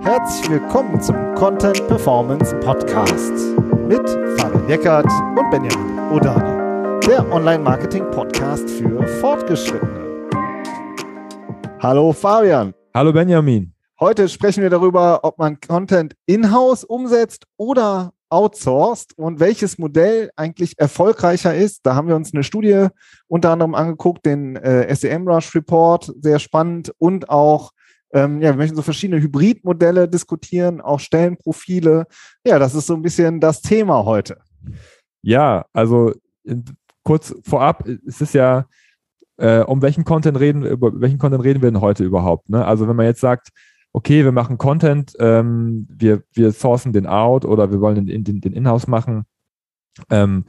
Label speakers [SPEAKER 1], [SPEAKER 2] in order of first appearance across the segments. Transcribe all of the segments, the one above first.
[SPEAKER 1] Herzlich willkommen zum Content Performance Podcast mit Fabian Eckert und Benjamin Odani, der Online-Marketing-Podcast für Fortgeschrittene. Hallo Fabian.
[SPEAKER 2] Hallo Benjamin.
[SPEAKER 1] Heute sprechen wir darüber, ob man Content in-house umsetzt oder outsourced und welches Modell eigentlich erfolgreicher ist. Da haben wir uns eine Studie unter anderem angeguckt, den äh, SEM Rush Report, sehr spannend und auch ähm, ja, wir möchten so verschiedene Hybridmodelle diskutieren, auch Stellenprofile. Ja, das ist so ein bisschen das Thema heute.
[SPEAKER 2] Ja, also kurz vorab, es ist ja, äh, um welchen Content reden, über welchen Content reden wir denn heute überhaupt? Ne? Also wenn man jetzt sagt, okay, wir machen Content, ähm, wir, wir sourcen den out oder wir wollen den, den, den Inhouse machen, ähm,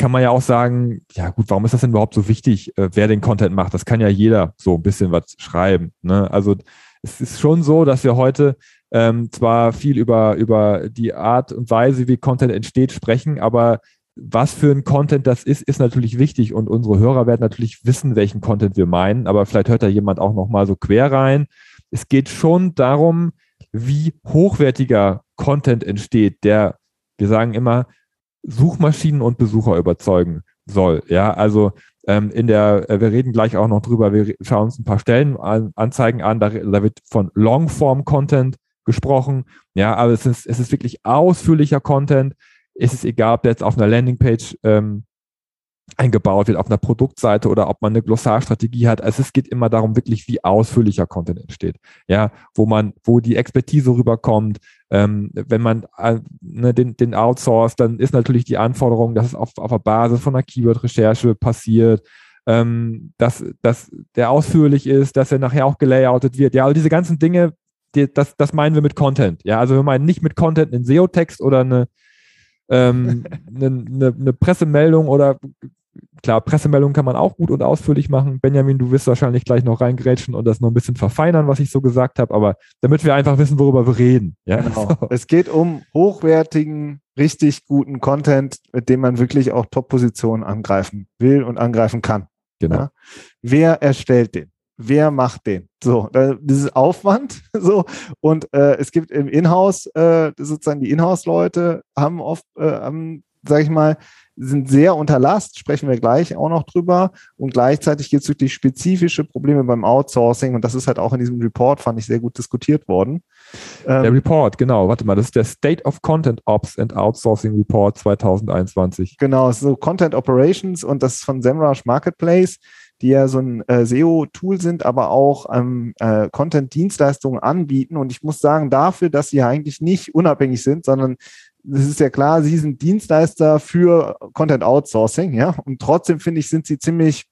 [SPEAKER 2] kann man ja auch sagen, ja gut, warum ist das denn überhaupt so wichtig, äh, wer den Content macht? Das kann ja jeder so ein bisschen was schreiben. Ne? Also es ist schon so, dass wir heute ähm, zwar viel über, über die Art und Weise, wie Content entsteht, sprechen, aber was für ein Content das ist, ist natürlich wichtig und unsere Hörer werden natürlich wissen, welchen Content wir meinen, aber vielleicht hört da jemand auch nochmal so quer rein. Es geht schon darum, wie hochwertiger Content entsteht, der, wir sagen immer, Suchmaschinen und Besucher überzeugen soll. Ja, also ähm, in der, äh, wir reden gleich auch noch drüber, wir schauen uns ein paar Stellenanzeigen an, da, da wird von Longform-Content gesprochen. Ja, aber es ist, es ist wirklich ausführlicher Content. Es ist egal, ob der jetzt auf einer Landingpage ähm, eingebaut wird auf einer Produktseite oder ob man eine Glossarstrategie hat. Also es geht immer darum, wirklich wie ausführlicher Content entsteht. Ja, wo man, wo die Expertise rüberkommt. Ähm, wenn man äh, ne, den, den outsourced, dann ist natürlich die Anforderung, dass es auf, auf der Basis von einer Keyword-Recherche passiert, ähm, dass, dass der ausführlich ist, dass er nachher auch gelayoutet wird. Ja, all diese ganzen Dinge, die, das, das meinen wir mit Content. Ja, also wir meinen nicht mit Content einen SEO-Text oder eine ähm, eine, eine, eine Pressemeldung oder klar, Pressemeldungen kann man auch gut und ausführlich machen. Benjamin, du wirst wahrscheinlich gleich noch reingrätschen und das noch ein bisschen verfeinern, was ich so gesagt habe, aber damit wir einfach wissen, worüber wir reden. Ja?
[SPEAKER 1] Genau. So. Es geht um hochwertigen, richtig guten Content, mit dem man wirklich auch Top-Positionen angreifen will und angreifen kann.
[SPEAKER 2] Genau. Ja?
[SPEAKER 1] Wer erstellt den? Wer macht den? So, dieses Aufwand, so und äh, es gibt im Inhouse äh, sozusagen die Inhouse-Leute haben oft, äh, haben, sag ich mal, sind sehr unter Last, sprechen wir gleich auch noch drüber. Und gleichzeitig gibt es wirklich spezifische Probleme beim Outsourcing. Und das ist halt auch in diesem Report, fand ich, sehr gut diskutiert worden.
[SPEAKER 2] Der ähm, Report, genau. Warte mal, das ist der State of Content Ops and Outsourcing Report 2021.
[SPEAKER 1] Genau, so Content Operations und das ist von SEMrush Marketplace die ja so ein äh, SEO-Tool sind, aber auch ähm, äh, Content-Dienstleistungen anbieten. Und ich muss sagen, dafür, dass sie eigentlich nicht unabhängig sind, sondern das ist ja klar, sie sind Dienstleister für Content Outsourcing, ja, und trotzdem finde ich, sind sie ziemlich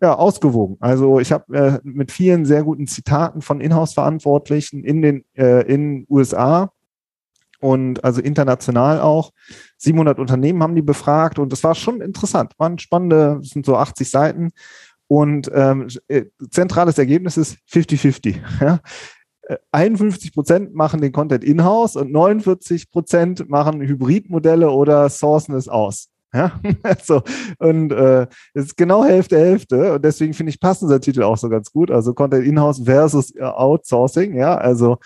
[SPEAKER 1] ja, ausgewogen. Also ich habe äh, mit vielen sehr guten Zitaten von Inhouse-Verantwortlichen in den äh, in USA und also international auch. 700 Unternehmen haben die befragt und das war schon interessant. Waren spannende, das sind so 80 Seiten und ähm, äh, zentrales Ergebnis ist 50-50. Ja? 51 Prozent machen den Content in-house und 49 Prozent machen Hybridmodelle oder sourcen es aus. Ja, so und äh, es ist genau Hälfte Hälfte und deswegen finde ich passt unser Titel auch so ganz gut. Also Content in-house versus äh, Outsourcing. Ja, also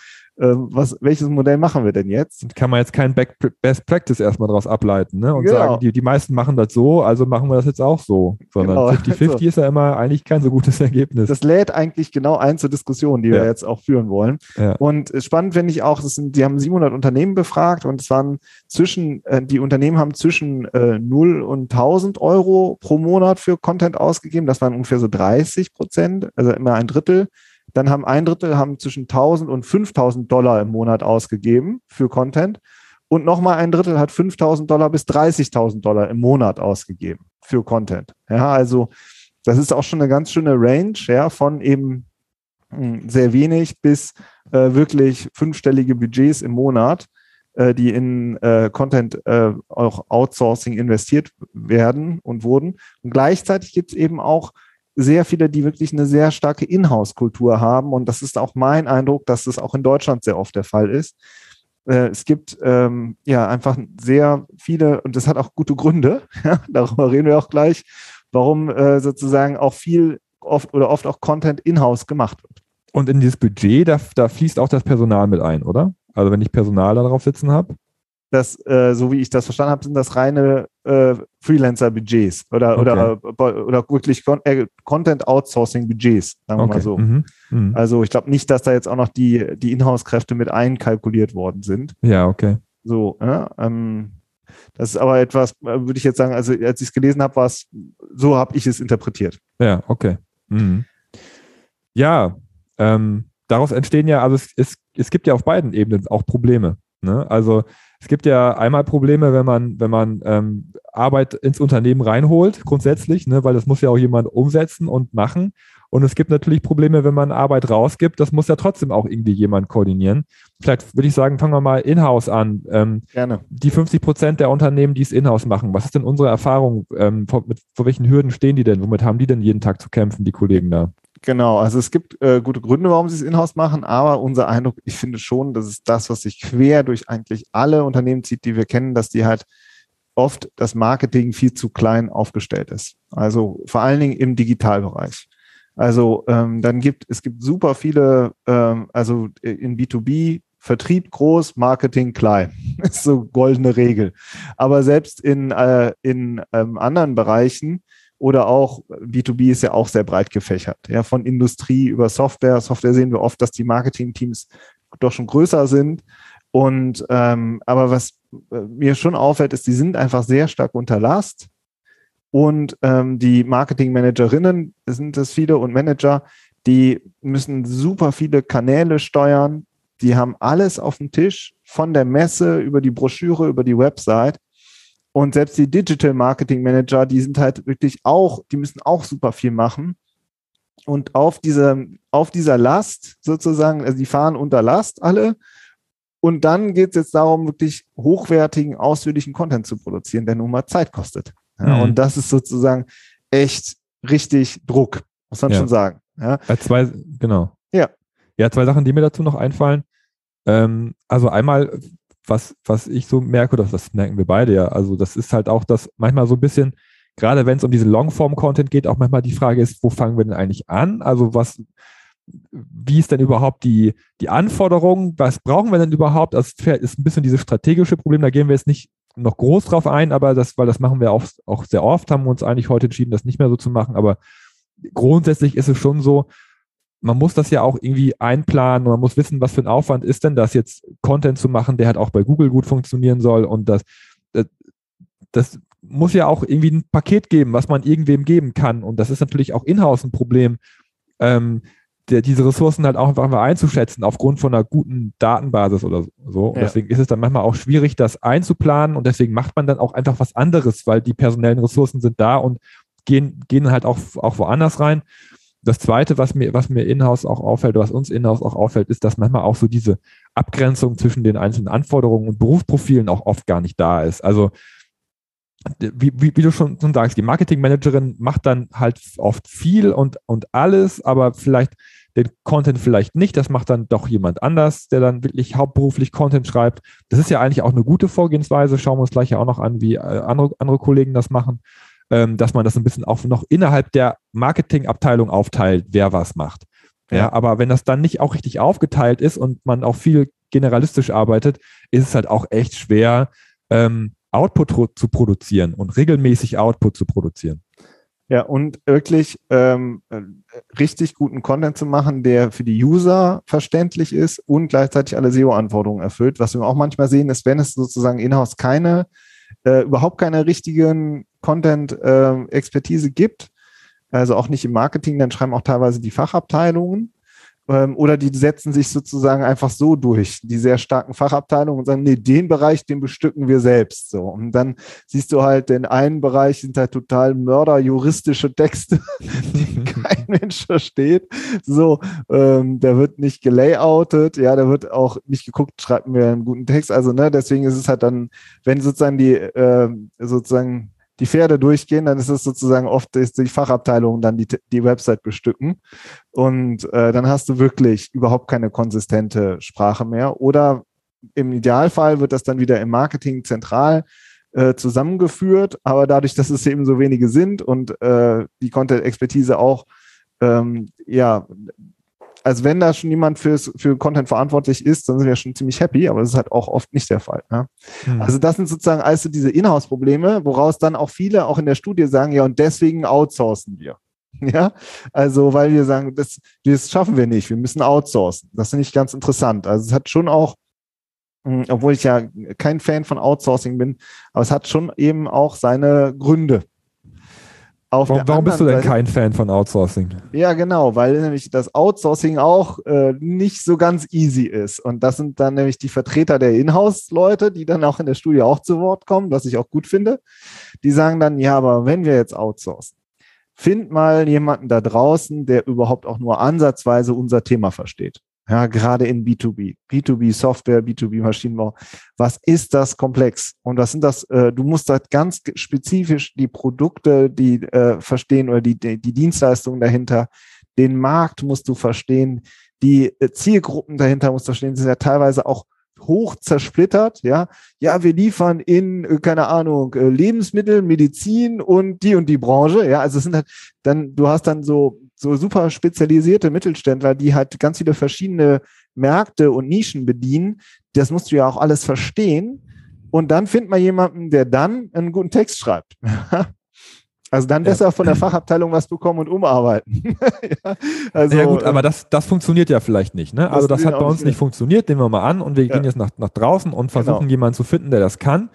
[SPEAKER 1] was, welches Modell machen wir denn jetzt?
[SPEAKER 2] Kann man jetzt kein Best Practice erstmal daraus ableiten ne? und genau. sagen, die, die meisten machen das so, also machen wir das jetzt auch so. Sondern 50-50 genau. so. ist ja immer eigentlich kein so gutes Ergebnis.
[SPEAKER 1] Das lädt eigentlich genau ein zur Diskussion, die ja. wir jetzt auch führen wollen. Ja. Und spannend finde ich auch, sind, die haben 700 Unternehmen befragt und es waren zwischen, äh, die Unternehmen haben zwischen äh, 0 und 1000 Euro pro Monat für Content ausgegeben. Das waren ungefähr so 30 Prozent, also immer ein Drittel. Dann haben ein Drittel haben zwischen 1000 und 5000 Dollar im Monat ausgegeben für Content. Und nochmal ein Drittel hat 5000 Dollar bis 30.000 Dollar im Monat ausgegeben für Content. Ja, also das ist auch schon eine ganz schöne Range, ja, von eben hm, sehr wenig bis äh, wirklich fünfstellige Budgets im Monat, äh, die in äh, Content äh, auch Outsourcing investiert werden und wurden. Und gleichzeitig gibt es eben auch sehr viele, die wirklich eine sehr starke Inhouse-Kultur haben. Und das ist auch mein Eindruck, dass das auch in Deutschland sehr oft der Fall ist. Äh, es gibt ähm, ja einfach sehr viele, und das hat auch gute Gründe, ja, darüber reden wir auch gleich, warum äh, sozusagen auch viel oft oder oft auch Content in-house gemacht wird.
[SPEAKER 2] und in dieses Budget, da, da fließt auch das Personal mit ein, oder? Also wenn ich Personal darauf sitzen habe?
[SPEAKER 1] Das, äh, so wie ich das verstanden habe, sind das reine äh, Freelancer-Budgets oder, okay. oder, oder wirklich Con äh, Content-Outsourcing-Budgets, sagen wir okay. mal so. Mhm. Mhm. Also ich glaube nicht, dass da jetzt auch noch die, die Inhouse-Kräfte mit einkalkuliert worden sind.
[SPEAKER 2] Ja, okay.
[SPEAKER 1] So, ja, ähm, das ist aber etwas, äh, würde ich jetzt sagen, also als ich es gelesen habe, war es, so habe ich es interpretiert.
[SPEAKER 2] Ja, okay. Mhm. Ja, ähm, daraus entstehen ja, also es, es, es gibt ja auf beiden Ebenen auch Probleme. Ne? Also es gibt ja einmal Probleme, wenn man, wenn man ähm, Arbeit ins Unternehmen reinholt, grundsätzlich, ne, weil das muss ja auch jemand umsetzen und machen. Und es gibt natürlich Probleme, wenn man Arbeit rausgibt. Das muss ja trotzdem auch irgendwie jemand koordinieren. Vielleicht würde ich sagen, fangen wir mal in-house an. Ähm,
[SPEAKER 1] Gerne.
[SPEAKER 2] Die 50 Prozent der Unternehmen, die es in-house machen, was ist denn unsere Erfahrung? Ähm, vor, mit, vor welchen Hürden stehen die denn? Womit haben die denn jeden Tag zu kämpfen, die Kollegen da?
[SPEAKER 1] Genau, also es gibt äh, gute Gründe, warum sie es in-house machen, aber unser Eindruck, ich finde schon, das ist das, was sich quer durch eigentlich alle Unternehmen zieht, die wir kennen, dass die halt oft das Marketing viel zu klein aufgestellt ist. Also vor allen Dingen im Digitalbereich. Also ähm, dann gibt es gibt super viele, ähm, also in B2B Vertrieb groß, Marketing klein. ist so goldene Regel. Aber selbst in, äh, in ähm, anderen Bereichen oder auch B2B ist ja auch sehr breit gefächert. Ja, von Industrie über Software. Software sehen wir oft, dass die Marketingteams doch schon größer sind. Und ähm, aber was äh, mir schon auffällt, ist, die sind einfach sehr stark unter Last. Und ähm, die Marketingmanagerinnen sind es viele und Manager, die müssen super viele Kanäle steuern. Die haben alles auf dem Tisch, von der Messe über die Broschüre, über die Website. Und selbst die Digital Marketing Manager, die sind halt wirklich auch, die müssen auch super viel machen. Und auf, diese, auf dieser Last sozusagen, also die fahren unter Last alle. Und dann geht es jetzt darum, wirklich hochwertigen, ausführlichen Content zu produzieren, der nun mal Zeit kostet. Ja, mhm. Und das ist sozusagen echt richtig Druck, muss man ja. schon sagen. Ja.
[SPEAKER 2] ja. zwei, genau.
[SPEAKER 1] Ja.
[SPEAKER 2] Ja, zwei Sachen, die mir dazu noch einfallen. Ähm, also einmal, was, was ich so merke, das, das merken wir beide ja, also das ist halt auch das manchmal so ein bisschen, gerade wenn es um diese Longform-Content geht, auch manchmal die Frage ist, wo fangen wir denn eigentlich an? Also was, wie ist denn überhaupt die, die Anforderung? Was brauchen wir denn überhaupt? Das ist ein bisschen dieses strategische Problem, da gehen wir jetzt nicht noch groß drauf ein, aber das, weil das machen wir auch, auch sehr oft, haben wir uns eigentlich heute entschieden, das nicht mehr so zu machen. Aber grundsätzlich ist es schon so, man muss das ja auch irgendwie einplanen und man muss wissen, was für ein Aufwand ist denn das jetzt, Content zu machen, der halt auch bei Google gut funktionieren soll und das, das, das muss ja auch irgendwie ein Paket geben, was man irgendwem geben kann und das ist natürlich auch in-house ein Problem. Ähm, der, diese Ressourcen halt auch einfach mal einzuschätzen aufgrund von einer guten Datenbasis oder so. Und ja. deswegen ist es dann manchmal auch schwierig, das einzuplanen und deswegen macht man dann auch einfach was anderes, weil die personellen Ressourcen sind da und gehen, gehen halt auch, auch woanders rein. Das zweite, was mir, was mir in-house auch auffällt, was uns in-house auch auffällt, ist, dass manchmal auch so diese Abgrenzung zwischen den einzelnen Anforderungen und Berufsprofilen auch oft gar nicht da ist. Also, wie, wie, wie, du schon, schon sagst, die Marketingmanagerin macht dann halt oft viel und, und alles, aber vielleicht den Content vielleicht nicht. Das macht dann doch jemand anders, der dann wirklich hauptberuflich Content schreibt. Das ist ja eigentlich auch eine gute Vorgehensweise. Schauen wir uns gleich ja auch noch an, wie äh, andere, andere Kollegen das machen, ähm, dass man das ein bisschen auch noch innerhalb der Marketingabteilung aufteilt, wer was macht. Ja. ja, aber wenn das dann nicht auch richtig aufgeteilt ist und man auch viel generalistisch arbeitet, ist es halt auch echt schwer, ähm, Output zu produzieren und regelmäßig Output zu produzieren.
[SPEAKER 1] Ja, und wirklich ähm, äh, richtig guten Content zu machen, der für die User verständlich ist und gleichzeitig alle SEO-Anforderungen erfüllt. Was wir auch manchmal sehen, ist, wenn es sozusagen in-house keine, äh, überhaupt keine richtigen Content-Expertise äh, gibt, also auch nicht im Marketing, dann schreiben auch teilweise die Fachabteilungen ähm, oder die setzen sich sozusagen einfach so durch, die sehr starken Fachabteilungen und sagen, nee, den Bereich, den bestücken wir selbst. So. Und dann siehst du halt, in einen Bereich sind halt total mörderjuristische Texte, die kein Mensch versteht. So, ähm, der wird nicht gelayoutet, ja, da wird auch nicht geguckt, schreibt mir einen guten Text. Also, ne, deswegen ist es halt dann, wenn sozusagen die äh, sozusagen die Pferde durchgehen, dann ist es sozusagen oft ist die Fachabteilung dann die, die Website bestücken. Und äh, dann hast du wirklich überhaupt keine konsistente Sprache mehr. Oder im Idealfall wird das dann wieder im Marketing zentral äh, zusammengeführt, aber dadurch, dass es eben so wenige sind und äh, die Content-Expertise auch ähm, ja also wenn da schon jemand fürs, für Content verantwortlich ist, dann sind wir schon ziemlich happy, aber das ist halt auch oft nicht der Fall. Ne? Hm. Also das sind sozusagen also diese Inhouse-Probleme, woraus dann auch viele auch in der Studie sagen, ja, und deswegen outsourcen wir. Ja, also weil wir sagen, das, das schaffen wir nicht, wir müssen outsourcen. Das finde ich ganz interessant. Also es hat schon auch, hm, obwohl ich ja kein Fan von Outsourcing bin, aber es hat schon eben auch seine Gründe.
[SPEAKER 2] Auf warum, warum bist du denn Seite, kein Fan von Outsourcing?
[SPEAKER 1] Ja, genau, weil nämlich das Outsourcing auch äh, nicht so ganz easy ist. Und das sind dann nämlich die Vertreter der Inhouse-Leute, die dann auch in der Studie auch zu Wort kommen, was ich auch gut finde. Die sagen dann, ja, aber wenn wir jetzt outsourcen, find mal jemanden da draußen, der überhaupt auch nur ansatzweise unser Thema versteht. Ja, gerade in B2B, B2B Software, B2B Maschinenbau. Was ist das komplex? Und was sind das? Äh, du musst halt ganz spezifisch die Produkte, die äh, verstehen oder die, die, die Dienstleistungen dahinter, den Markt musst du verstehen, die äh, Zielgruppen dahinter musst du verstehen, sind ja teilweise auch hoch zersplittert, ja. Ja, wir liefern in, äh, keine Ahnung, äh, Lebensmittel, Medizin und die und die Branche, ja. Also es sind halt dann, du hast dann so so super spezialisierte Mittelständler, die halt ganz viele verschiedene Märkte und Nischen bedienen. Das musst du ja auch alles verstehen. Und dann findet man jemanden, der dann einen guten Text schreibt. Also dann besser ja. von der Fachabteilung was bekommen und umarbeiten.
[SPEAKER 2] ja, also, ja gut, aber das, das funktioniert ja vielleicht nicht. Ne? Also das hat bei uns nicht funktioniert. Nehmen wir mal an und wir ja. gehen jetzt nach, nach draußen und versuchen genau. jemanden zu finden, der das kann.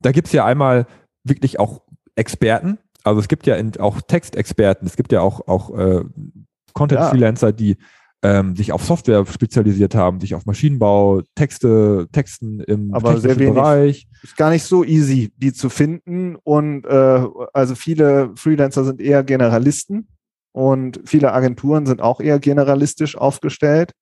[SPEAKER 2] Da gibt es ja einmal wirklich auch Experten, also es gibt ja auch Textexperten, es gibt ja auch, auch äh, Content-Freelancer, die ähm, sich auf Software spezialisiert haben, sich auf Maschinenbau, Texte, Texten im
[SPEAKER 1] Aber sehr wenig. Bereich. Ist gar nicht so easy, die zu finden. Und äh, also viele Freelancer sind eher Generalisten und viele Agenturen sind auch eher generalistisch aufgestellt.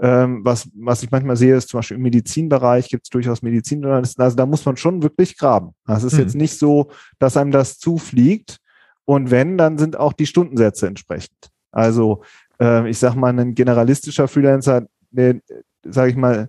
[SPEAKER 1] Ähm, was, was ich manchmal sehe, ist zum Beispiel im Medizinbereich gibt es durchaus Medizinjournalisten. Also da muss man schon wirklich graben. Das ist mhm. jetzt nicht so, dass einem das zufliegt. Und wenn, dann sind auch die Stundensätze entsprechend. Also äh, ich sage mal, ein generalistischer Freelancer, der, sage ich mal,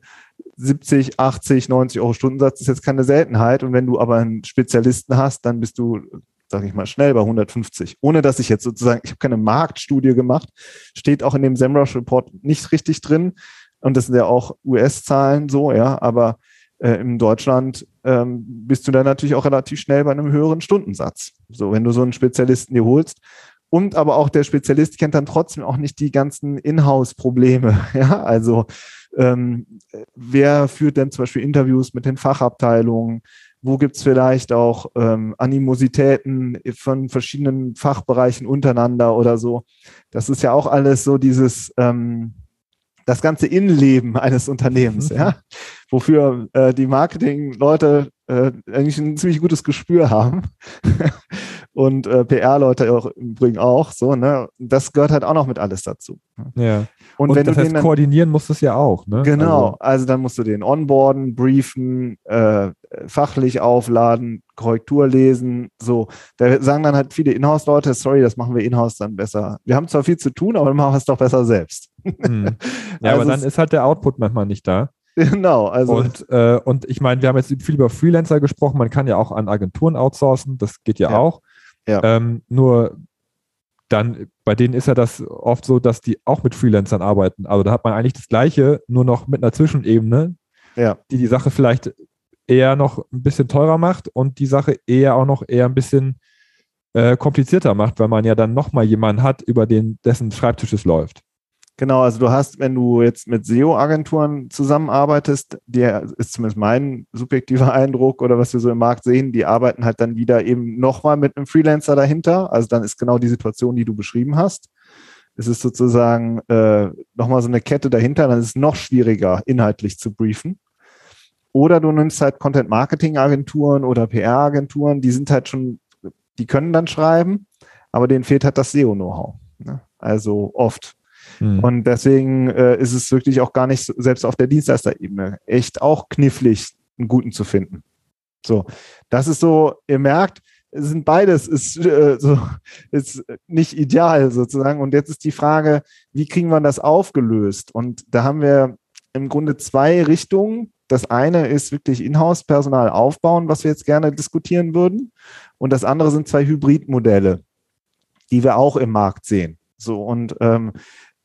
[SPEAKER 1] 70, 80, 90 Euro Stundensatz ist jetzt keine Seltenheit. Und wenn du aber einen Spezialisten hast, dann bist du sage ich mal, schnell bei 150. Ohne dass ich jetzt sozusagen, ich habe keine Marktstudie gemacht, steht auch in dem SEMrush Report nicht richtig drin. Und das sind ja auch US-Zahlen so, ja, aber äh, in Deutschland ähm, bist du dann natürlich auch relativ schnell bei einem höheren Stundensatz. So, wenn du so einen Spezialisten dir holst. Und aber auch der Spezialist kennt dann trotzdem auch nicht die ganzen Inhouse-Probleme. Ja, also ähm, wer führt denn zum Beispiel Interviews mit den Fachabteilungen? Wo gibt's vielleicht auch ähm, Animositäten von verschiedenen Fachbereichen untereinander oder so? Das ist ja auch alles so dieses, ähm, das ganze Innenleben eines Unternehmens, mhm. ja, wofür äh, die Marketing-Leute äh, eigentlich ein ziemlich gutes Gespür haben. Und äh, PR-Leute auch im Übrigen auch, so, ne? Das gehört halt auch noch mit alles dazu.
[SPEAKER 2] Ja. Und, und wenn das du heißt, dann, koordinieren musst du es ja auch, ne?
[SPEAKER 1] Genau, also, also, dann musst du den onboarden, briefen, äh, fachlich aufladen, Korrektur lesen, so. Da sagen dann halt viele Inhouse-Leute, sorry, das machen wir Inhouse dann besser. Wir haben zwar viel zu tun, aber wir machen es doch besser selbst.
[SPEAKER 2] Hm. Ja, also aber dann ist halt der Output manchmal nicht da.
[SPEAKER 1] Genau, also.
[SPEAKER 2] Und, äh, und ich meine, wir haben jetzt viel über Freelancer gesprochen, man kann ja auch an Agenturen outsourcen, das geht ja, ja. auch. Ja. Ähm, nur dann bei denen ist ja das oft so, dass die auch mit Freelancern arbeiten. Also da hat man eigentlich das Gleiche, nur noch mit einer Zwischenebene, ja. die die Sache vielleicht eher noch ein bisschen teurer macht und die Sache eher auch noch eher ein bisschen äh, komplizierter macht, weil man ja dann nochmal jemanden hat, über den dessen Schreibtisch es läuft.
[SPEAKER 1] Genau, also du hast, wenn du jetzt mit SEO-Agenturen zusammenarbeitest, der ist zumindest mein subjektiver Eindruck oder was wir so im Markt sehen, die arbeiten halt dann wieder eben nochmal mit einem Freelancer dahinter. Also dann ist genau die Situation, die du beschrieben hast. Es ist sozusagen äh, nochmal so eine Kette dahinter, dann ist es noch schwieriger, inhaltlich zu briefen. Oder du nimmst halt Content-Marketing-Agenturen oder PR-Agenturen, die sind halt schon, die können dann schreiben, aber denen fehlt halt das SEO-Know-how. Ne? Also oft. Mhm. Und deswegen äh, ist es wirklich auch gar nicht, selbst auf der Dienstleisterebene, echt auch knifflig, einen guten zu finden. So, das ist so, ihr merkt, es sind beides ist äh, so ist nicht ideal sozusagen und jetzt ist die Frage, wie kriegen wir das aufgelöst? Und da haben wir im Grunde zwei Richtungen. Das eine ist wirklich Inhouse-Personal aufbauen, was wir jetzt gerne diskutieren würden. Und das andere sind zwei Hybridmodelle, die wir auch im Markt sehen. So und ähm,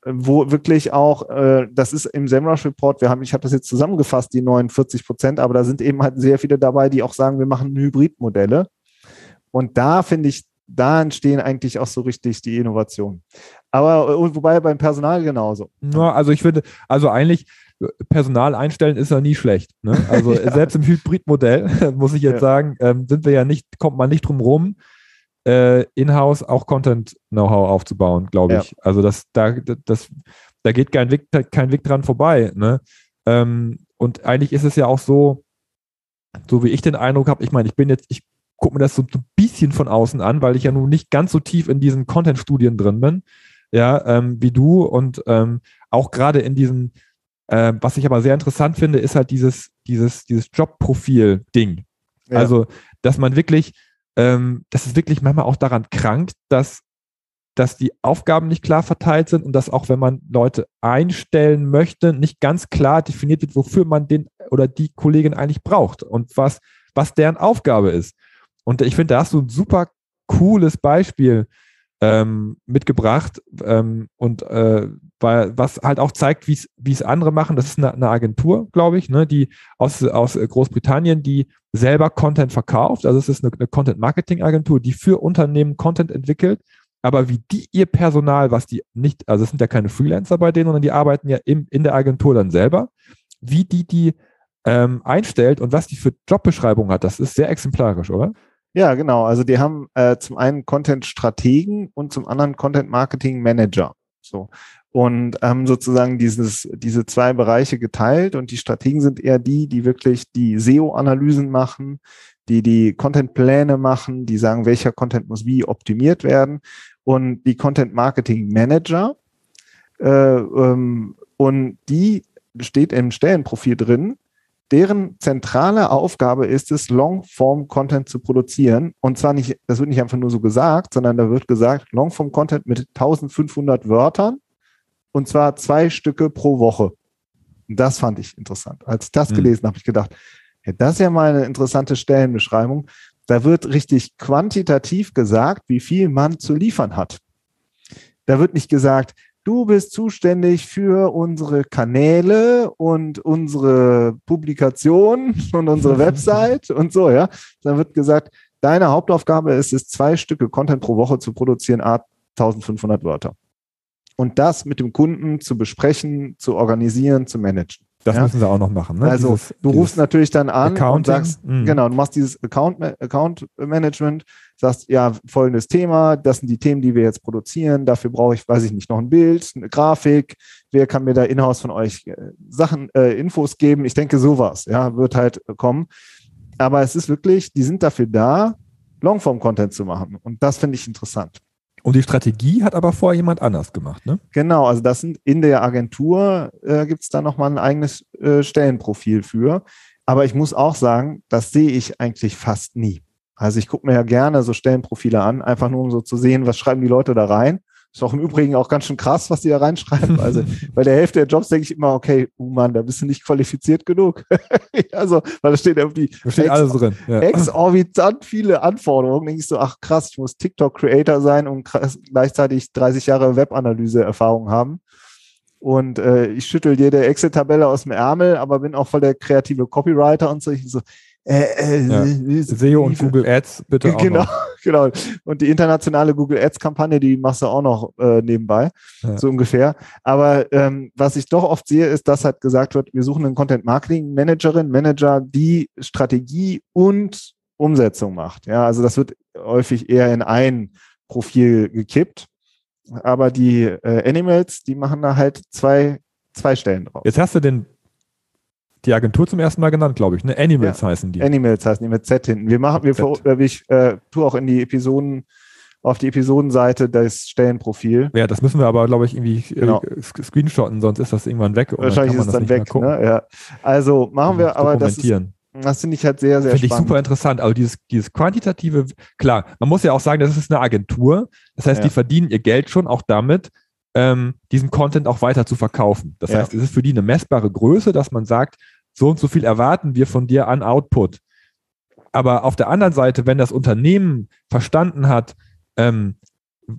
[SPEAKER 1] wo wirklich auch, äh, das ist im SEMrush Report, wir haben, ich habe das jetzt zusammengefasst, die 49 Prozent, aber da sind eben halt sehr viele dabei, die auch sagen, wir machen Hybridmodelle. Und da finde ich, da entstehen eigentlich auch so richtig die Innovationen. Aber äh, wobei beim Personal genauso.
[SPEAKER 2] Ja, also ich finde, also eigentlich Personal einstellen ist ja nie schlecht. Ne? Also ja. selbst im Hybridmodell, muss ich jetzt ja. sagen, ähm, sind wir ja nicht, kommt man nicht drum rum, äh, in-house auch Content-Know-how aufzubauen, glaube ich. Ja. Also das, da, das, da geht kein Weg, kein Weg dran vorbei. Ne? Ähm, und eigentlich ist es ja auch so, so wie ich den Eindruck habe, ich meine, ich bin jetzt, ich gucke mir das so ein bisschen von außen an, weil ich ja nun nicht ganz so tief in diesen Content-Studien drin bin, ja, ähm, wie du und ähm, auch gerade in diesem, äh, was ich aber sehr interessant finde, ist halt dieses, dieses, dieses Jobprofil-Ding. Ja. Also, dass man wirklich, ähm, dass es wirklich manchmal auch daran krankt, dass, dass die Aufgaben nicht klar verteilt sind und dass auch wenn man Leute einstellen möchte, nicht ganz klar definiert wird, wofür man den oder die Kollegin eigentlich braucht und was, was deren Aufgabe ist. Und ich finde, da hast du ein super cooles Beispiel ähm, mitgebracht ähm, und äh, weil, was halt auch zeigt, wie es andere machen. Das ist eine, eine Agentur, glaube ich, ne, die aus, aus Großbritannien, die selber Content verkauft. Also es ist eine, eine Content-Marketing-Agentur, die für Unternehmen Content entwickelt. Aber wie die ihr Personal, was die nicht, also es sind ja keine Freelancer bei denen, sondern die arbeiten ja im, in der Agentur dann selber, wie die die ähm, einstellt und was die für Jobbeschreibung hat, das ist sehr exemplarisch, oder?
[SPEAKER 1] Ja, genau. Also die haben äh, zum einen Content-Strategen und zum anderen Content-Marketing-Manager. So. Und haben sozusagen dieses, diese zwei Bereiche geteilt und die Strategen sind eher die, die wirklich die SEO-Analysen machen, die die Content-Pläne machen, die sagen, welcher Content muss wie optimiert werden und die Content-Marketing-Manager äh, ähm, und die steht im Stellenprofil drin, deren zentrale Aufgabe ist es, Longform-Content zu produzieren. Und zwar nicht, das wird nicht einfach nur so gesagt, sondern da wird gesagt, Longform-Content mit 1500 Wörtern und zwar zwei Stücke pro Woche. Und das fand ich interessant. Als ich das mhm. gelesen habe, habe ich gedacht, ja, das ist ja mal eine interessante Stellenbeschreibung. Da wird richtig quantitativ gesagt, wie viel man zu liefern hat. Da wird nicht gesagt, du bist zuständig für unsere Kanäle und unsere Publikation und unsere Website und so, ja. Dann wird gesagt, deine Hauptaufgabe ist es, zwei Stücke Content pro Woche zu produzieren, a 1500 Wörter. Und das mit dem Kunden zu besprechen, zu organisieren, zu managen.
[SPEAKER 2] Das ja? müssen sie auch noch machen.
[SPEAKER 1] Ne? Also dieses, du rufst natürlich dann an Accounting. und sagst, mhm. genau, du machst dieses Account, Account Management, sagst, ja, folgendes Thema, das sind die Themen, die wir jetzt produzieren, dafür brauche ich, weiß ich nicht, noch ein Bild, eine Grafik, wer kann mir da in-house von euch äh, Sachen, äh, Infos geben? Ich denke, sowas, ja, wird halt kommen. Aber es ist wirklich, die sind dafür da, Longform-Content zu machen. Und das finde ich interessant.
[SPEAKER 2] Und die Strategie hat aber vorher jemand anders gemacht, ne?
[SPEAKER 1] Genau, also das sind in der Agentur äh, gibt es da nochmal ein eigenes äh, Stellenprofil für. Aber ich muss auch sagen, das sehe ich eigentlich fast nie. Also ich gucke mir ja gerne so Stellenprofile an, einfach nur um so zu sehen, was schreiben die Leute da rein. Ist auch im Übrigen auch ganz schön krass, was die da reinschreiben. Also bei der Hälfte der Jobs denke ich immer, okay, oh Mann, da bist du nicht qualifiziert genug. also, weil da steht irgendwie
[SPEAKER 2] da steht alles drin.
[SPEAKER 1] Ja. exorbitant viele Anforderungen. Denke ich so, ach krass, ich muss TikTok-Creator sein und gleichzeitig 30 Jahre Webanalyse-Erfahrung haben. Und äh, ich schüttel jede Excel-Tabelle aus dem Ärmel, aber bin auch voll der kreative Copywriter und so. Ich so,
[SPEAKER 2] äh, äh, ja. Äh, SEO und Google Ads bitte auch
[SPEAKER 1] Genau, noch. genau. Und die internationale Google Ads Kampagne, die machst du auch noch äh, nebenbei, ja. so ungefähr. Aber ähm, was ich doch oft sehe, ist, dass halt gesagt wird, wir suchen einen Content Marketing Managerin, Manager, die Strategie und Umsetzung macht. Ja, also das wird häufig eher in ein Profil gekippt. Aber die äh, Animals, die machen da halt zwei, zwei Stellen drauf.
[SPEAKER 2] Jetzt hast du den die Agentur zum ersten Mal genannt, glaube ich. Ne? Animals ja, heißen die.
[SPEAKER 1] Animals heißen die mit Z hinten. Wir machen, wir, äh, ich äh, tue auch in die Episoden, auf die Episodenseite das Stellenprofil.
[SPEAKER 2] Ja, das müssen wir aber, glaube ich, irgendwie äh, genau. äh, screenshotten, sonst ist das irgendwann weg.
[SPEAKER 1] Wahrscheinlich ist es dann weg. Ne? Ja. Also machen wir, aber das ist, das finde ich halt sehr, sehr
[SPEAKER 2] Finde ich super interessant. Also dieses, dieses quantitative, klar, man muss ja auch sagen, das ist eine Agentur. Das heißt, ja. die verdienen ihr Geld schon auch damit, ähm, diesen Content auch weiter zu verkaufen. Das ja. heißt, es ist für die eine messbare Größe, dass man sagt, so und so viel erwarten wir von dir an Output. Aber auf der anderen Seite, wenn das Unternehmen verstanden hat, ähm,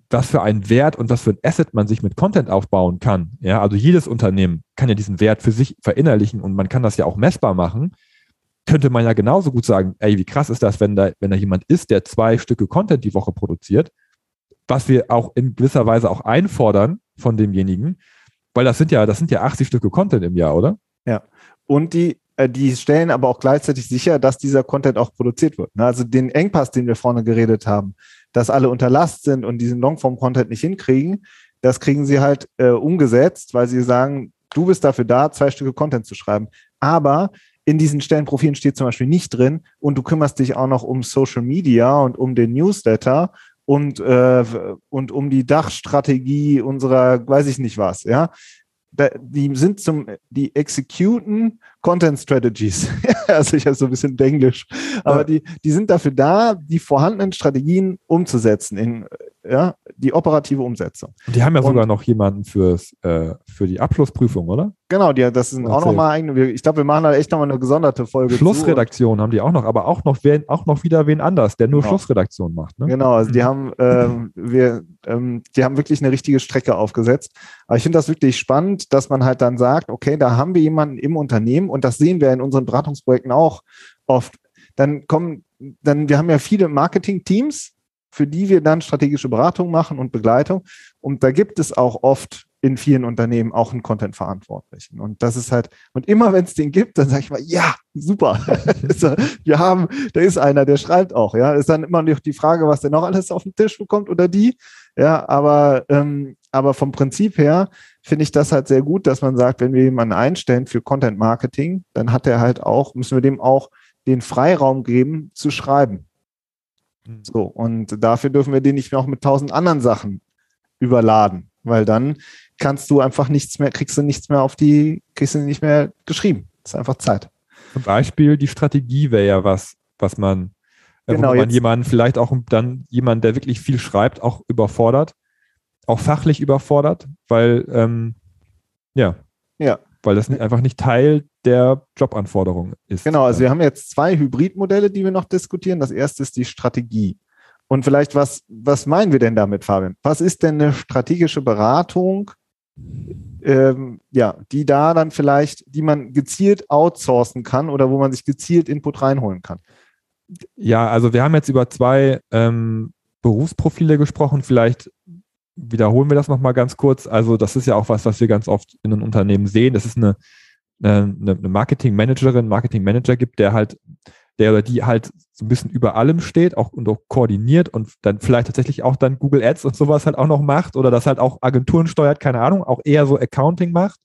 [SPEAKER 2] was für einen Wert und was für ein Asset man sich mit Content aufbauen kann. Ja, also jedes Unternehmen kann ja diesen Wert für sich verinnerlichen und man kann das ja auch messbar machen. Könnte man ja genauso gut sagen, ey, wie krass ist das, wenn da, wenn da jemand ist, der zwei Stücke Content die Woche produziert, was wir auch in gewisser Weise auch einfordern von demjenigen, weil das sind ja, das sind ja 80 Stücke Content im Jahr, oder?
[SPEAKER 1] Ja. Und die, äh, die stellen aber auch gleichzeitig sicher, dass dieser Content auch produziert wird. Ne? Also den Engpass, den wir vorne geredet haben, dass alle unter Last sind und diesen Longform-Content nicht hinkriegen, das kriegen sie halt äh, umgesetzt, weil sie sagen, du bist dafür da, zwei Stücke Content zu schreiben. Aber in diesen Stellenprofilen steht zum Beispiel nicht drin und du kümmerst dich auch noch um Social Media und um den Newsletter und, äh, und um die Dachstrategie unserer, weiß ich nicht was, ja? Die sind zum, die executen Content Strategies. also ich habe so ein bisschen Englisch. Aber ja. die, die sind dafür da, die vorhandenen Strategien umzusetzen in ja, die operative Umsetzung.
[SPEAKER 2] Die haben ja und, sogar noch jemanden fürs, äh, für die Abschlussprüfung, oder?
[SPEAKER 1] Genau, die, das sind auch nochmal eigene. Ich glaube, wir machen da echt nochmal eine gesonderte Folge.
[SPEAKER 2] Schlussredaktion haben die auch noch, aber auch noch, wen, auch noch wieder wen anders, der nur genau. Schlussredaktion macht. Ne?
[SPEAKER 1] Genau, also die mhm. haben, ähm, wir, ähm, die haben wirklich eine richtige Strecke aufgesetzt. Aber ich finde das wirklich spannend, dass man halt dann sagt, okay, da haben wir jemanden im Unternehmen und das sehen wir in unseren Beratungsprojekten auch oft. Dann kommen, dann, wir haben ja viele Marketing-Teams, für die wir dann strategische Beratung machen und Begleitung. Und da gibt es auch oft in vielen Unternehmen auch einen Content-Verantwortlichen. Und das ist halt, und immer wenn es den gibt, dann sage ich mal, ja, super. wir haben, da ist einer, der schreibt auch, ja. Ist dann immer noch die Frage, was der noch alles auf den Tisch bekommt oder die. Ja, aber, ähm, aber vom Prinzip her finde ich das halt sehr gut, dass man sagt, wenn wir jemanden einstellen für Content Marketing, dann hat er halt auch, müssen wir dem auch den Freiraum geben, zu schreiben. Mhm. So, und dafür dürfen wir den nicht noch mit tausend anderen Sachen überladen, weil dann kannst du einfach nichts mehr, kriegst du nichts mehr auf die, kriegst du nicht mehr geschrieben. Das ist einfach Zeit.
[SPEAKER 2] Zum Beispiel die Strategie wäre ja was, was man, äh, genau, wo man jemanden vielleicht auch dann jemand, der wirklich viel schreibt, auch überfordert, auch fachlich überfordert, weil ähm, ja,
[SPEAKER 1] ja,
[SPEAKER 2] weil das einfach nicht Teil der Jobanforderung ist.
[SPEAKER 1] Genau, also wir haben jetzt zwei Hybridmodelle, die wir noch diskutieren. Das erste ist die Strategie. Und vielleicht, was, was meinen wir denn damit, Fabian? Was ist denn eine strategische Beratung, ähm, ja, die da dann vielleicht, die man gezielt outsourcen kann oder wo man sich gezielt Input reinholen kann?
[SPEAKER 2] Ja, also wir haben jetzt über zwei ähm, Berufsprofile gesprochen. Vielleicht wiederholen wir das nochmal ganz kurz. Also das ist ja auch was, was wir ganz oft in einem Unternehmen sehen. Das ist eine, eine, eine Marketing-Managerin, Marketing-Manager gibt, der halt, der oder die halt so ein bisschen über allem steht auch und auch koordiniert und dann vielleicht tatsächlich auch dann Google Ads und sowas halt auch noch macht oder das halt auch Agenturen steuert, keine Ahnung, auch eher so Accounting macht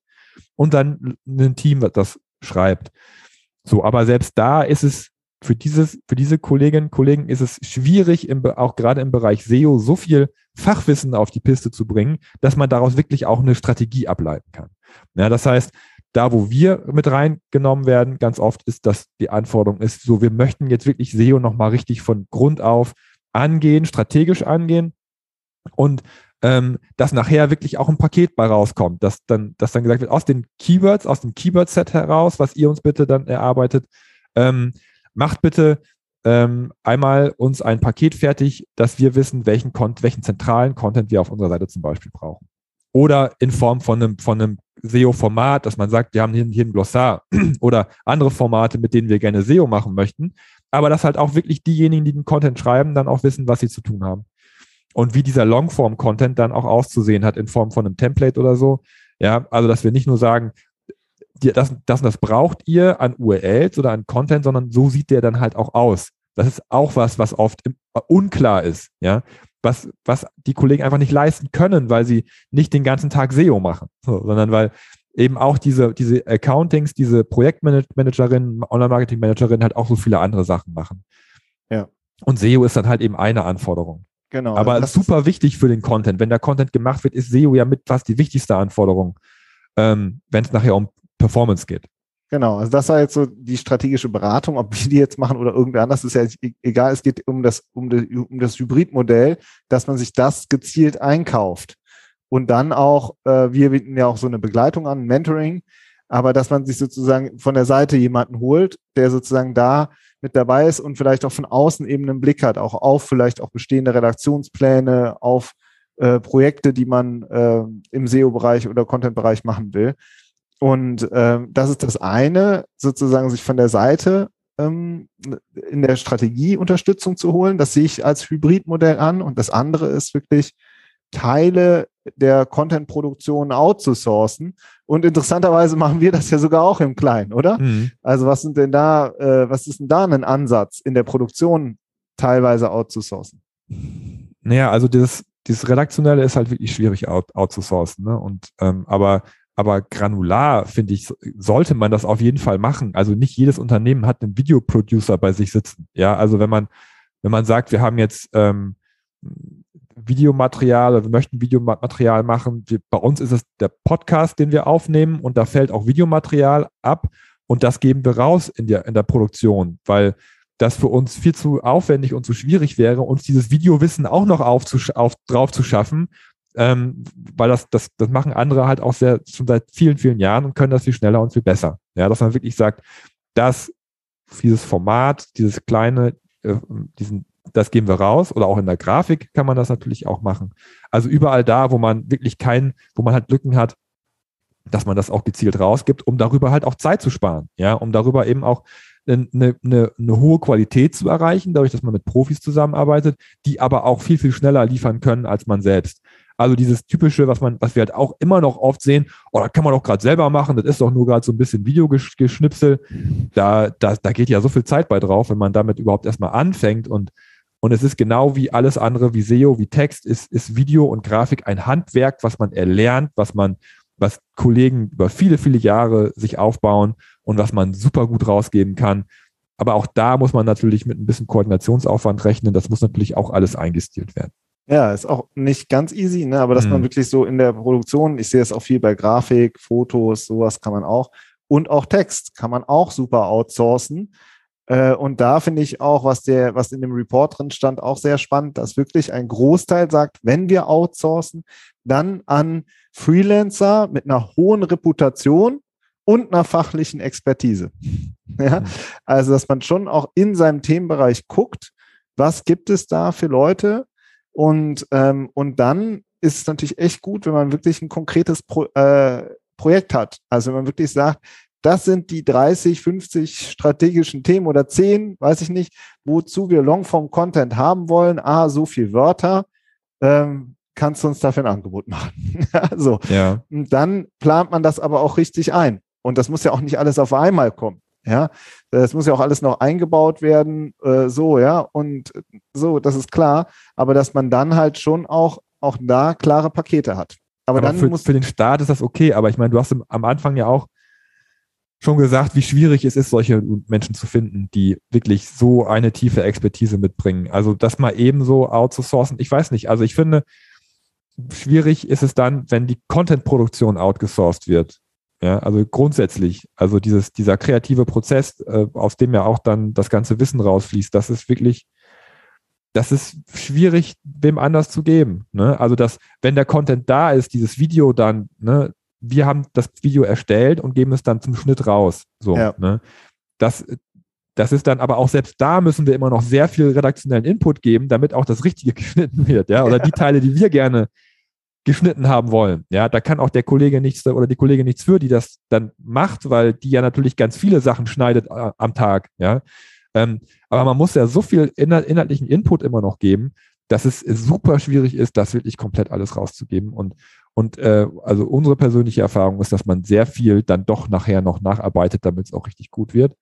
[SPEAKER 2] und dann ein Team, das schreibt. So, aber selbst da ist es für dieses, für diese Kolleginnen und Kollegen ist es schwierig, im, auch gerade im Bereich SEO so viel Fachwissen auf die Piste zu bringen, dass man daraus wirklich auch eine Strategie ableiten kann. Ja, das heißt, da, wo wir mit reingenommen werden, ganz oft ist, dass die Anforderung ist, so, wir möchten jetzt wirklich SEO nochmal richtig von Grund auf angehen, strategisch angehen und ähm, dass nachher wirklich auch ein Paket bei rauskommt, dass dann, dass dann gesagt wird, aus den Keywords, aus dem Keyword-Set heraus, was ihr uns bitte dann erarbeitet, ähm, macht bitte ähm, einmal uns ein Paket fertig, dass wir wissen, welchen, welchen zentralen Content wir auf unserer Seite zum Beispiel brauchen. Oder in Form von einem, von einem SEO-Format, dass man sagt, wir haben hier, hier ein Glossar oder andere Formate, mit denen wir gerne SEO machen möchten. Aber dass halt auch wirklich diejenigen, die den Content schreiben, dann auch wissen, was sie zu tun haben. Und wie dieser Longform-Content dann auch auszusehen hat in Form von einem Template oder so. Ja, also dass wir nicht nur sagen, das, das und das braucht ihr an URLs oder an Content, sondern so sieht der dann halt auch aus. Das ist auch was, was oft unklar ist, ja, was, was die Kollegen einfach nicht leisten können, weil sie nicht den ganzen Tag SEO machen, so, sondern weil eben auch diese, diese Accountings, diese Projektmanagerinnen, Online-Marketing-Managerinnen halt auch so viele andere Sachen machen.
[SPEAKER 1] Ja.
[SPEAKER 2] Und SEO ist dann halt eben eine Anforderung.
[SPEAKER 1] Genau.
[SPEAKER 2] Aber super wichtig für den Content. Wenn der Content gemacht wird, ist SEO ja mit fast die wichtigste Anforderung, ähm, wenn es nachher um Performance geht.
[SPEAKER 1] Genau, also das war jetzt so die strategische Beratung, ob wir die jetzt machen oder irgendwer anders, ist ja e-, egal. Es geht um das, um, die, um das Hybridmodell, dass man sich das gezielt einkauft. Und dann auch, äh, wir bieten ja auch so eine Begleitung an, Mentoring, aber dass man sich sozusagen von der Seite jemanden holt, der sozusagen da mit dabei ist und vielleicht auch von außen eben einen Blick hat, auch auf vielleicht auch bestehende Redaktionspläne, auf äh, Projekte, die man äh, im SEO-Bereich oder Content-Bereich machen will. Und äh, das ist das eine, sozusagen sich von der Seite ähm, in der Strategie Unterstützung zu holen. Das sehe ich als Hybridmodell an. Und das andere ist wirklich Teile der Content-Produktion outzusourcen. Und interessanterweise machen wir das ja sogar auch im Kleinen, oder? Mhm. Also was sind denn da, äh, was ist denn da ein Ansatz in der Produktion teilweise outzusourcen?
[SPEAKER 2] Naja, also das, dieses Redaktionelle ist halt wirklich schwierig out, outzusourcen. Ne? Und ähm, aber aber granular, finde ich, sollte man das auf jeden Fall machen. Also nicht jedes Unternehmen hat einen Videoproducer bei sich sitzen. Ja, also wenn man, wenn man sagt, wir haben jetzt ähm, Videomaterial wir möchten Videomaterial machen, wir, bei uns ist es der Podcast, den wir aufnehmen und da fällt auch Videomaterial ab und das geben wir raus in der, in der Produktion, weil das für uns viel zu aufwendig und zu schwierig wäre, uns dieses Videowissen auch noch aufzusch auf, drauf zu schaffen ähm, weil das, das, das machen andere halt auch sehr, schon seit vielen, vielen Jahren und können das viel schneller und viel besser. Ja, dass man wirklich sagt, dass dieses Format, dieses kleine, äh, diesen, das geben wir raus oder auch in der Grafik kann man das natürlich auch machen. Also überall da, wo man wirklich kein, wo man halt Lücken hat, dass man das auch gezielt rausgibt, um darüber halt auch Zeit zu sparen, ja, um darüber eben auch eine, eine, eine hohe Qualität zu erreichen, dadurch, dass man mit Profis zusammenarbeitet, die aber auch viel, viel schneller liefern können als man selbst. Also dieses typische, was man, was wir halt auch immer noch oft sehen, oh, kann man doch gerade selber machen, das ist doch nur gerade so ein bisschen Videogeschnipsel. Da, da, da geht ja so viel Zeit bei drauf, wenn man damit überhaupt erstmal anfängt und und es ist genau wie alles andere, wie SEO, wie Text, ist, ist Video und Grafik ein Handwerk, was man erlernt, was man, was Kollegen über viele, viele Jahre sich aufbauen und was man super gut rausgeben kann. Aber auch da muss man natürlich mit ein bisschen Koordinationsaufwand rechnen. Das muss natürlich auch alles eingestielt werden.
[SPEAKER 1] Ja, ist auch nicht ganz easy, ne? aber dass mhm. man wirklich so in der Produktion, ich sehe es auch viel bei Grafik, Fotos, sowas kann man auch. Und auch Text kann man auch super outsourcen. Äh, und da finde ich auch, was der, was in dem Report drin stand, auch sehr spannend, dass wirklich ein Großteil sagt, wenn wir outsourcen, dann an Freelancer mit einer hohen Reputation und einer fachlichen Expertise. ja? Mhm. Also, dass man schon auch in seinem Themenbereich guckt, was gibt es da für Leute, und, ähm, und dann ist es natürlich echt gut, wenn man wirklich ein konkretes Pro, äh, Projekt hat. Also wenn man wirklich sagt, das sind die 30, 50 strategischen Themen oder 10, weiß ich nicht, wozu wir Longform-Content haben wollen. Ah, so viel Wörter. Ähm, kannst du uns dafür ein Angebot machen? so. Ja. Und dann plant man das aber auch richtig ein. Und das muss ja auch nicht alles auf einmal kommen. Ja, das muss ja auch alles noch eingebaut werden, äh, so, ja, und so, das ist klar. Aber dass man dann halt schon auch, auch da klare Pakete hat. Aber, aber dann
[SPEAKER 2] für,
[SPEAKER 1] muss
[SPEAKER 2] für den Staat ist das okay, aber ich meine, du hast am Anfang ja auch schon gesagt, wie schwierig es ist, solche Menschen zu finden, die wirklich so eine tiefe Expertise mitbringen. Also das mal ebenso outzusourcen, ich weiß nicht. Also ich finde, schwierig ist es dann, wenn die Content-Produktion outgesourced wird. Ja, also grundsätzlich, also dieses, dieser kreative Prozess, äh, aus dem ja auch dann das ganze Wissen rausfließt, das ist wirklich, das ist schwierig, wem anders zu geben. Ne? Also, dass, wenn der Content da ist, dieses Video dann, ne, wir haben das Video erstellt und geben es dann zum Schnitt raus. So, ja. ne? Das, das ist dann aber auch selbst da müssen wir immer noch sehr viel redaktionellen Input geben, damit auch das Richtige geschnitten wird, ja, oder die Teile, die wir gerne geschnitten haben wollen. Ja, da kann auch der Kollege nichts oder die Kollegin nichts für, die das dann macht, weil die ja natürlich ganz viele Sachen schneidet äh, am Tag. Ja, ähm, aber man muss ja so viel inhalt, inhaltlichen Input immer noch geben, dass es super schwierig ist, das wirklich komplett alles rauszugeben. Und, und äh, also unsere persönliche Erfahrung ist, dass man sehr viel dann doch nachher noch nacharbeitet, damit es auch richtig gut wird.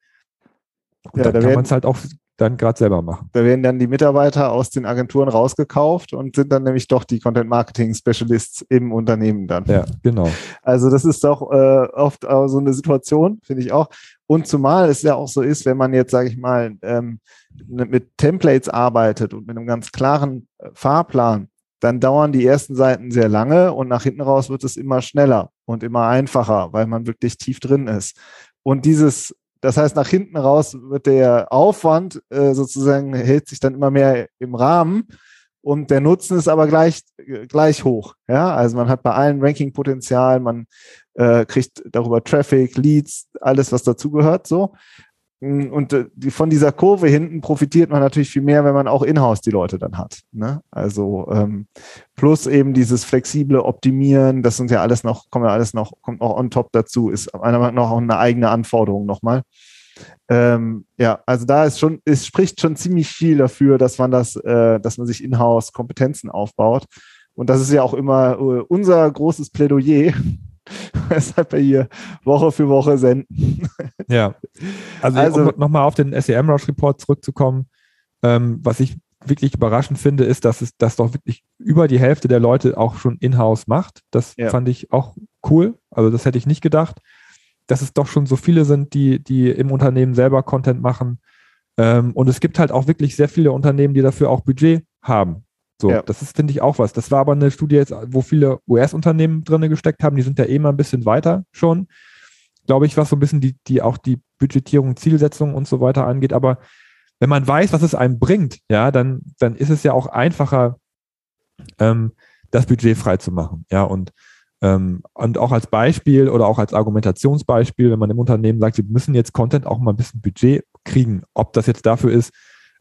[SPEAKER 2] Und ja, dann da kann man es halt auch dann gerade selber machen.
[SPEAKER 1] Da werden dann die Mitarbeiter aus den Agenturen rausgekauft und sind dann nämlich doch die Content Marketing Specialists im Unternehmen dann.
[SPEAKER 2] Ja, genau.
[SPEAKER 1] Also das ist doch äh, oft so eine Situation, finde ich auch. Und zumal es ja auch so ist, wenn man jetzt, sage ich mal, ähm, ne, mit Templates arbeitet und mit einem ganz klaren äh, Fahrplan, dann dauern die ersten Seiten sehr lange und nach hinten raus wird es immer schneller und immer einfacher, weil man wirklich tief drin ist. Und dieses das heißt, nach hinten raus wird der Aufwand äh, sozusagen hält sich dann immer mehr im Rahmen und der Nutzen ist aber gleich, gleich hoch. Ja, also man hat bei allen Ranking-Potenzial, man äh, kriegt darüber Traffic, Leads, alles, was dazugehört, so. Mm, und äh, von dieser Kurve hinten profitiert man natürlich viel mehr, wenn man auch in-house die Leute dann hat. Ne? Also ähm, plus eben dieses flexible Optimieren, das sind ja alles noch, kommt ja alles noch, kommt auch on top dazu, ist meiner Meinung nach auch eine eigene Anforderung nochmal. Ähm, ja, also da ist schon, es spricht schon ziemlich viel dafür, dass man das, äh, dass man sich in-house Kompetenzen aufbaut. Und das ist ja auch immer äh, unser großes Plädoyer, weshalb wir hier Woche für Woche senden.
[SPEAKER 2] Ja, also, also um nochmal auf den SEM Rush Report zurückzukommen, ähm, was ich wirklich überraschend finde, ist, dass es das doch wirklich über die Hälfte der Leute auch schon in-house macht. Das ja. fand ich auch cool. Also das hätte ich nicht gedacht, dass es doch schon so viele sind, die, die im Unternehmen selber Content machen. Ähm, und es gibt halt auch wirklich sehr viele Unternehmen, die dafür auch Budget haben. So, ja. das ist, finde ich, auch was. Das war aber eine Studie jetzt, wo viele US-Unternehmen drin gesteckt haben, die sind ja eh mal ein bisschen weiter schon. Glaube ich, was so ein bisschen die, die auch die Budgetierung, Zielsetzung und so weiter angeht. Aber wenn man weiß, was es einem bringt, ja, dann, dann ist es ja auch einfacher, ähm, das Budget frei zu machen. Ja, und, ähm, und auch als Beispiel oder auch als Argumentationsbeispiel, wenn man im Unternehmen sagt, wir müssen jetzt Content auch mal ein bisschen Budget kriegen, ob das jetzt dafür ist,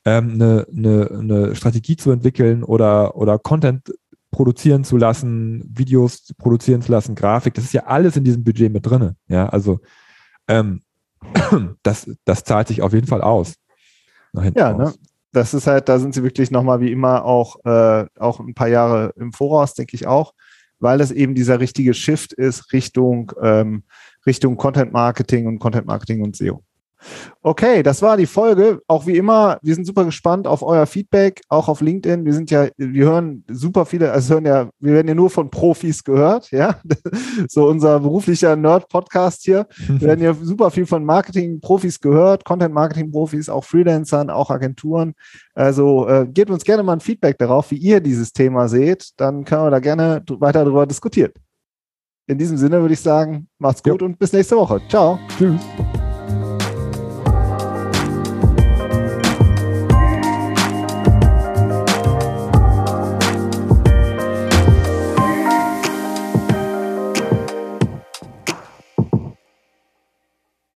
[SPEAKER 2] ähm, eine, eine, eine Strategie zu entwickeln oder, oder Content produzieren zu lassen, Videos produzieren zu lassen, Grafik, das ist ja alles in diesem Budget mit drin. Ja, also ähm, das, das zahlt sich auf jeden Fall aus.
[SPEAKER 1] Ja, ne? das ist halt, da sind sie wirklich nochmal wie immer auch, äh, auch ein paar Jahre im Voraus, denke ich auch, weil es eben dieser richtige Shift ist Richtung, ähm, Richtung Content Marketing und Content Marketing und SEO. Okay, das war die Folge. Auch wie immer, wir sind super gespannt auf euer Feedback, auch auf LinkedIn. Wir sind ja, wir hören super viele, also hören ja, wir werden ja nur von Profis gehört, ja. So unser beruflicher Nerd-Podcast hier. Wir werden ja super viel von Marketing-Profis gehört, Content-Marketing-Profis, auch Freelancern, auch Agenturen. Also äh, gebt uns gerne mal ein Feedback darauf, wie ihr dieses Thema seht. Dann können wir da gerne weiter darüber diskutieren. In diesem Sinne würde ich sagen, macht's gut jo. und bis nächste Woche. Ciao. Tschüss.